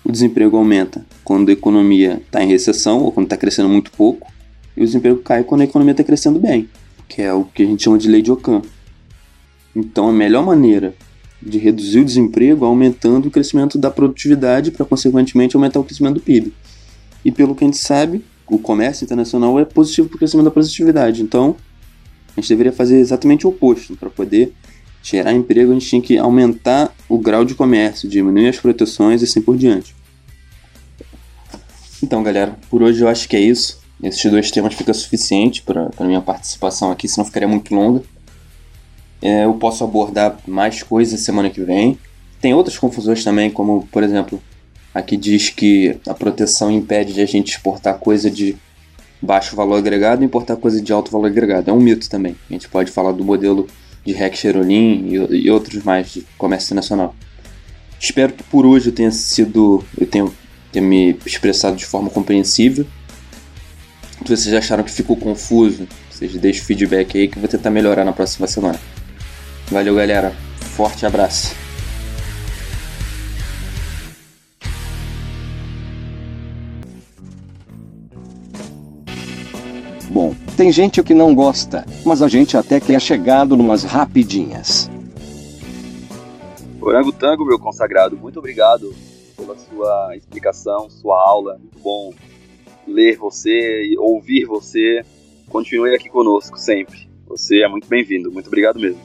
O desemprego aumenta quando a economia está em recessão ou quando está crescendo muito pouco, e o desemprego cai quando a economia está crescendo bem, que é o que a gente chama de lei de Ockham. Então, a melhor maneira de reduzir o desemprego é aumentando o crescimento da produtividade para, consequentemente, aumentar o crescimento do PIB. E pelo que a gente sabe, o comércio internacional é positivo para o crescimento da produtividade. Então, a gente deveria fazer exatamente o oposto. Para poder gerar emprego, a gente tinha que aumentar o grau de comércio, diminuir as proteções e assim por diante. Então, galera, por hoje eu acho que é isso. Esses dois temas fica suficiente para minha participação aqui, senão ficaria muito longa. É, eu posso abordar mais coisas semana que vem. Tem outras confusões também, como, por exemplo, aqui diz que a proteção impede de a gente exportar coisa de baixo valor agregado e importar coisa de alto valor agregado. É um mito também. A gente pode falar do modelo de REC Cherolin e, e outros mais de comércio internacional. Espero que por hoje eu tenha sido. eu tenha, tenha me expressado de forma compreensível. Se vocês acharam que ficou confuso, vocês deixem feedback aí que eu vou tentar melhorar na próxima semana. Valeu, galera. Forte abraço. Bom, tem gente que não gosta, mas a gente até que é chegado numas rapidinhas. Orangotango, meu consagrado, muito obrigado pela sua explicação, sua aula. Muito bom ler você e ouvir você. Continue aqui conosco sempre. Você é muito bem-vindo. Muito obrigado mesmo.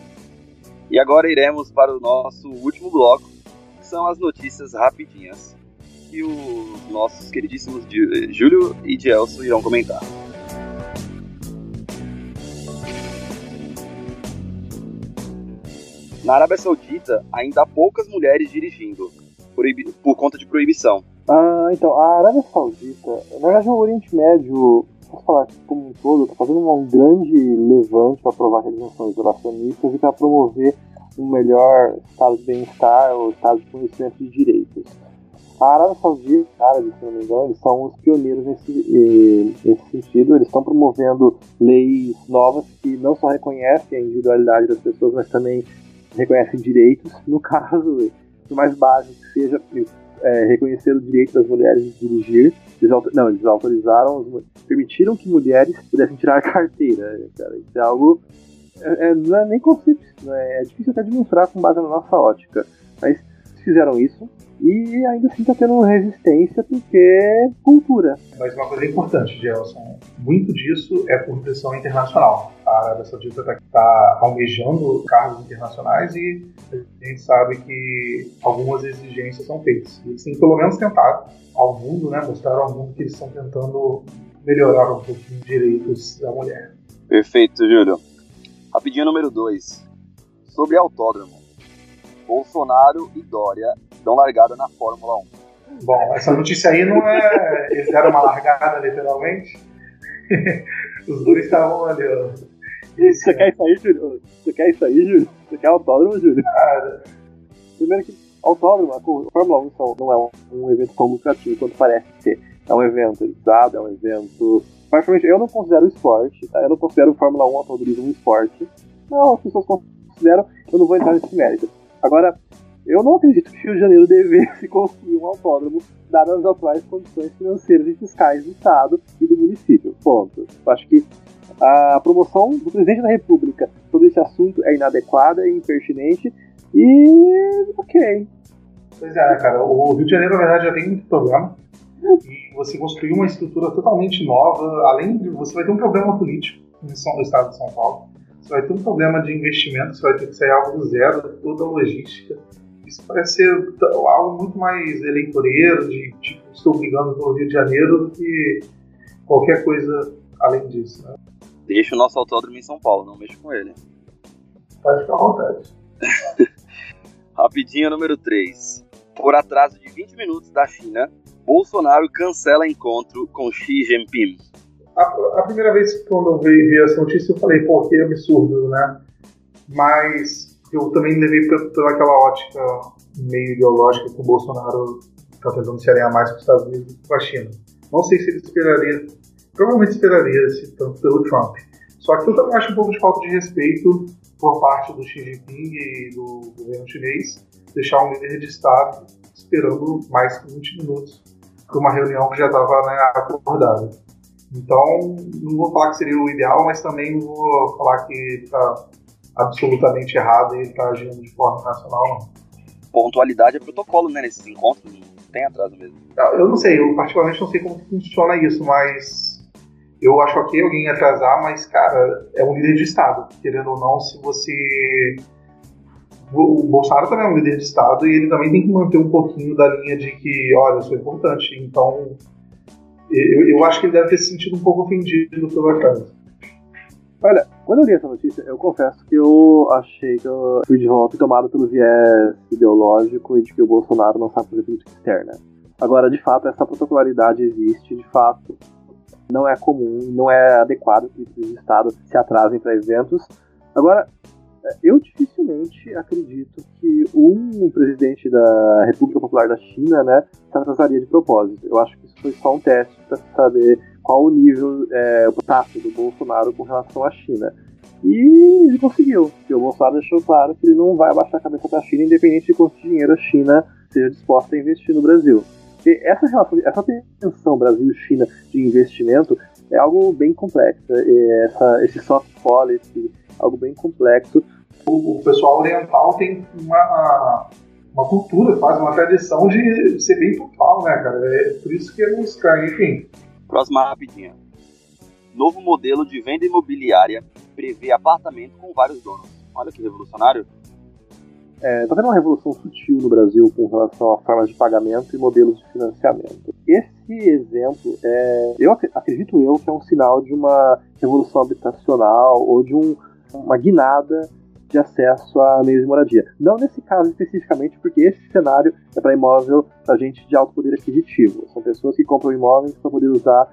E agora iremos para o nosso último bloco, que são as notícias rapidinhas. E os nossos queridíssimos Júlio e Gelson irão comentar. Na Arábia Saudita, ainda há poucas mulheres dirigindo, por conta de proibição. Ah, então, a Arábia Saudita, na verdade o Oriente Médio, posso falar como um todo, está fazendo um grande levante para provar que eles não são isolacionistas e para promover um melhor estado de bem-estar ou estado de conhecimento de direitos. A Arábia Saudita, árabe, se não me engano, eles são os pioneiros nesse, nesse sentido. Eles estão promovendo leis novas que não só reconhecem a individualidade das pessoas, mas também reconhecem direitos. No caso, o mais básico que seja é, reconhecer o direito das mulheres de dirigir. Eles, não, eles autorizaram, permitiram que mulheres pudessem tirar carteira. Cara. Isso é algo. É, é, não é nem conceito, é, é difícil até de mostrar com base na nossa ótica. Mas fizeram isso, e ainda assim está tendo resistência porque é cultura. Mas uma coisa importante, Gelson, muito disso é por pressão internacional. A Arábia Saudita está tá almejando cargos internacionais e a gente sabe que algumas exigências são feitas. Eles têm pelo menos tentado ao mundo, né, mostrar ao mundo que eles estão tentando melhorar um pouquinho os direitos da mulher. Perfeito, Júlio. Rapidinho número 2. Sobre autódromo. Bolsonaro e Dória dão largada na Fórmula 1. Bom, essa notícia aí não é. Eles deram uma largada, literalmente. Os dois estavam ali, ó. Você quer isso aí, Júlio? Você quer isso aí, Júlio? Você quer autódromo, Júlio? Cara. Primeiro que autódromo, a Fórmula 1 não é um evento tão lucrativo quanto parece ser. É um evento elitizado, é um evento. Particularmente, eu não considero esporte, tá? Eu não considero Fórmula 1 automobilismo um esporte. Não, as pessoas consideram, eu não vou entrar nesse mérito. Agora, eu não acredito que o Rio de Janeiro devesse construir um autódromo, dadas as atuais condições financeiras e fiscais do Estado e do município. Ponto. Eu acho que a promoção do presidente da República sobre esse assunto é inadequada e impertinente e ok. Pois é, cara, o Rio de Janeiro, na verdade, já tem muito problema. E você construir uma estrutura totalmente nova, além de. Você vai ter um problema político no estado de São Paulo. Você vai ter um problema de investimento, você vai ter que sair algo do zero, toda a logística isso parece ser algo muito mais eleitoreiro, de tipo, estou brigando pelo Rio de Janeiro, do que qualquer coisa além disso. Né? Deixa o nosso autódromo em São Paulo, não mexa com ele. Pode ficar à vontade. Rapidinho, número 3. Por atraso de 20 minutos da China, Bolsonaro cancela encontro com Xi Jinping. A, a primeira vez que quando eu vi, vi essa notícia, eu falei, pô, que absurdo, né? Mas eu também levei pela aquela ótica meio ideológica que o Bolsonaro está tentando se alinhar mais com os Estados Unidos e com a China. Não sei se ele esperaria, provavelmente esperaria se tanto pelo Trump. Só que eu também acho um pouco de falta de respeito por parte do Xi Jinping e do governo chinês deixar um líder de Estado esperando mais que 20 minutos para uma reunião que já estava né, acordada. Então, não vou falar que seria o ideal, mas também não vou falar que está absolutamente errado e ele está agindo de forma nacional, não. Pontualidade é protocolo, né? Nesses encontros, não tem atraso mesmo. Ah, eu não sei, eu particularmente não sei como funciona isso, mas eu acho ok alguém atrasar, mas, cara, é um líder de Estado. Querendo ou não, se você. O Bolsonaro também é um líder de Estado e ele também tem que manter um pouquinho da linha de que, olha, eu sou importante. Então, eu, eu acho que ele deve ter se sentido um pouco ofendido pelo atraso. Olha, quando eu li essa notícia, eu confesso que eu achei que eu fui de hop tomado pelo viés ideológico e de que o Bolsonaro não sabe fazer política externa. Agora, de fato, essa protocolaridade existe, de fato, não é comum, não é adequado que os estados se atrasem para eventos. Agora, eu dificilmente acredito que um presidente da República Popular da China, né, se atrasaria de propósito. Eu acho que isso foi só um teste para saber qual o nível, é, o tato do Bolsonaro com relação à China. E ele conseguiu, porque o Bolsonaro deixou claro que ele não vai abaixar a cabeça para a China, independente de quanto dinheiro a China seja disposta a investir no Brasil. E essa relação, essa tensão Brasil-China de investimento é algo bem complexo. Essa, esse soft policy, algo bem complexo. O, o pessoal oriental tem uma, uma cultura, faz uma tradição de ser bem pontual, né, cara? É por isso que é estranho, enfim. Próxima rapidinha. Novo modelo de venda imobiliária prevê apartamento com vários donos. Olha que revolucionário. É, tá tendo uma revolução sutil no Brasil com relação a formas de pagamento e modelos de financiamento. Esse exemplo, é, eu acredito eu que é um sinal de uma revolução habitacional ou de um, uma guinada de acesso a meios de moradia. Não nesse caso especificamente, porque esse cenário é para imóvel para gente de alto poder aquisitivo. São pessoas que compram imóveis para poder usar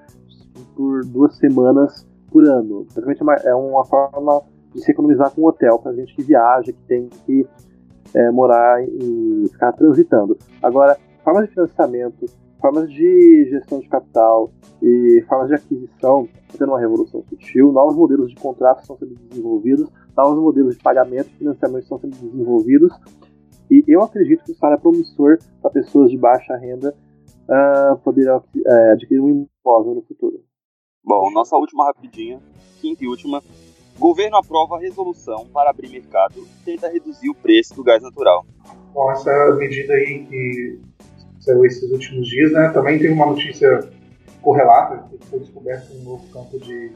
por duas semanas por ano. Basicamente é uma forma de se economizar com um hotel para gente que viaja, que tem que é, morar e ficar transitando. Agora, formas de financiamento, formas de gestão de capital e formas de aquisição estão tendo uma revolução sutil, novos modelos de contratos estão sendo desenvolvidos, novos modelos de pagamento e financiamento estão sendo desenvolvidos, e eu acredito que isso é promissor para pessoas de baixa renda uh, poder uh, adquirir um imóvel no futuro. Bom, nossa última rapidinha, quinta e última. Governo aprova resolução para abrir mercado e tenta reduzir o preço do gás natural. Bom, essa medida aí que saiu esses últimos dias, né? Também tem uma notícia correlata, que foi descoberto um novo campo de,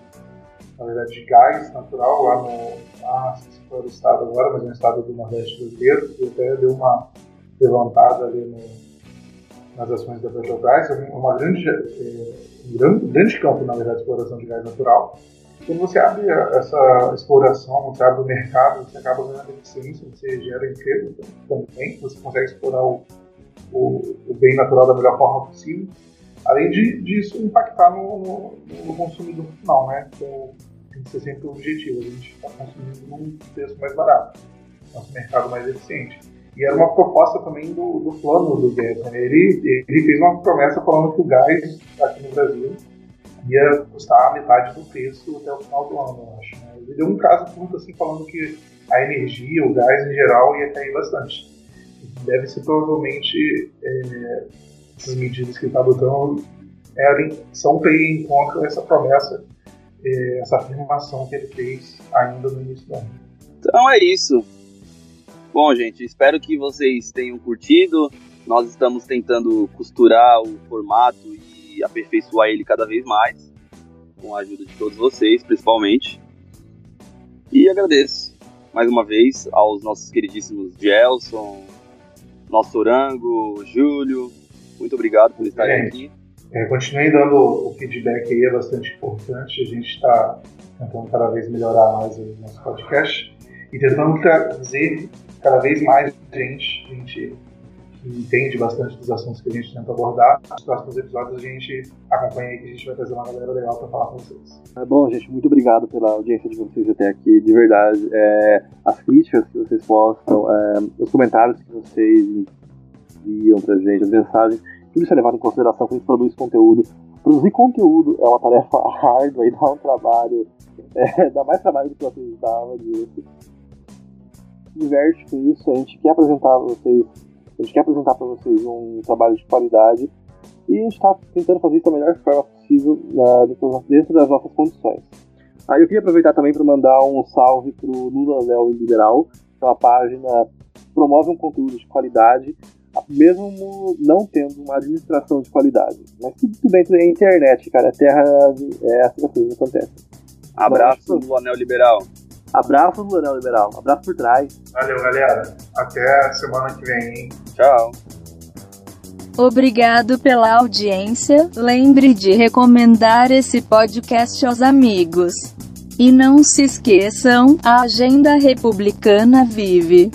na verdade, de gás natural lá no, ah, se foi o estado agora, mas um estado do Nordeste brasileiro, que até deu uma levantada ali no, nas ações da Petrobras, uma grande, é, um grande, grande campo, na verdade, de exploração de gás natural. Quando você abre essa exploração, você abre o mercado, você acaba ganhando eficiência, você gera emprego também, você consegue explorar o, o, o bem natural da melhor forma possível, além de, disso impactar no, no, no consumidor final, né? Então, tem que ser sempre o objetivo, a gente está consumindo num preço mais barato, nosso mercado mais eficiente. E era uma proposta também do, do plano do Guedes. Né? Ele, ele fez uma promessa falando que o gás aqui no Brasil ia custar a metade do preço até o final do ano, eu acho. Né? Ele deu um caso curto assim, falando que a energia, o gás em geral, ia cair bastante. Deve ser provavelmente é, essas medidas que ele está adotando é, são ter em conta essa promessa, é, essa afirmação que ele fez ainda no início do ano. Então é isso. Bom, gente, espero que vocês tenham curtido. Nós estamos tentando costurar o formato e aperfeiçoar ele cada vez mais, com a ajuda de todos vocês, principalmente. E agradeço mais uma vez aos nossos queridíssimos Gelson, nosso Orango, Júlio. Muito obrigado por estarem é, aqui. É, continuem dando o feedback aí, é bastante importante. A gente está tentando cada vez melhorar mais o nosso podcast e tentando trazer cada vez mais gente, gente entende bastante dos assuntos que a gente tenta abordar. Nos próximos episódios a gente acompanha aí que a gente vai trazer uma galera legal para falar com vocês. É bom, gente, muito obrigado pela audiência de vocês até aqui, de verdade. É, as críticas que vocês postam, é, os comentários que vocês enviam pra gente, as mensagens, tudo isso é levado em consideração quando a gente produz conteúdo. Produzir conteúdo é uma tarefa árdua e dá um trabalho, é, dá mais trabalho do que eu acreditava diverte com isso, a gente quer apresentar vocês, a gente quer apresentar para vocês um trabalho de qualidade e a gente está tentando fazer isso da melhor forma possível uh, dentro das nossas condições. Aí eu queria aproveitar também para mandar um salve para o Lula Léo Liberal, que é uma página que promove um conteúdo de qualidade, mesmo não tendo uma administração de qualidade. Mas tudo dentro da internet, cara. A terra é assim que as coisas acontecem. Abraço do Anel Liberal. Abraço do Anel Liberal. Abraço por trás. Valeu, galera. Até semana que vem, hein? Tchau. Obrigado pela audiência. Lembre de recomendar esse podcast aos amigos. E não se esqueçam, a agenda republicana vive.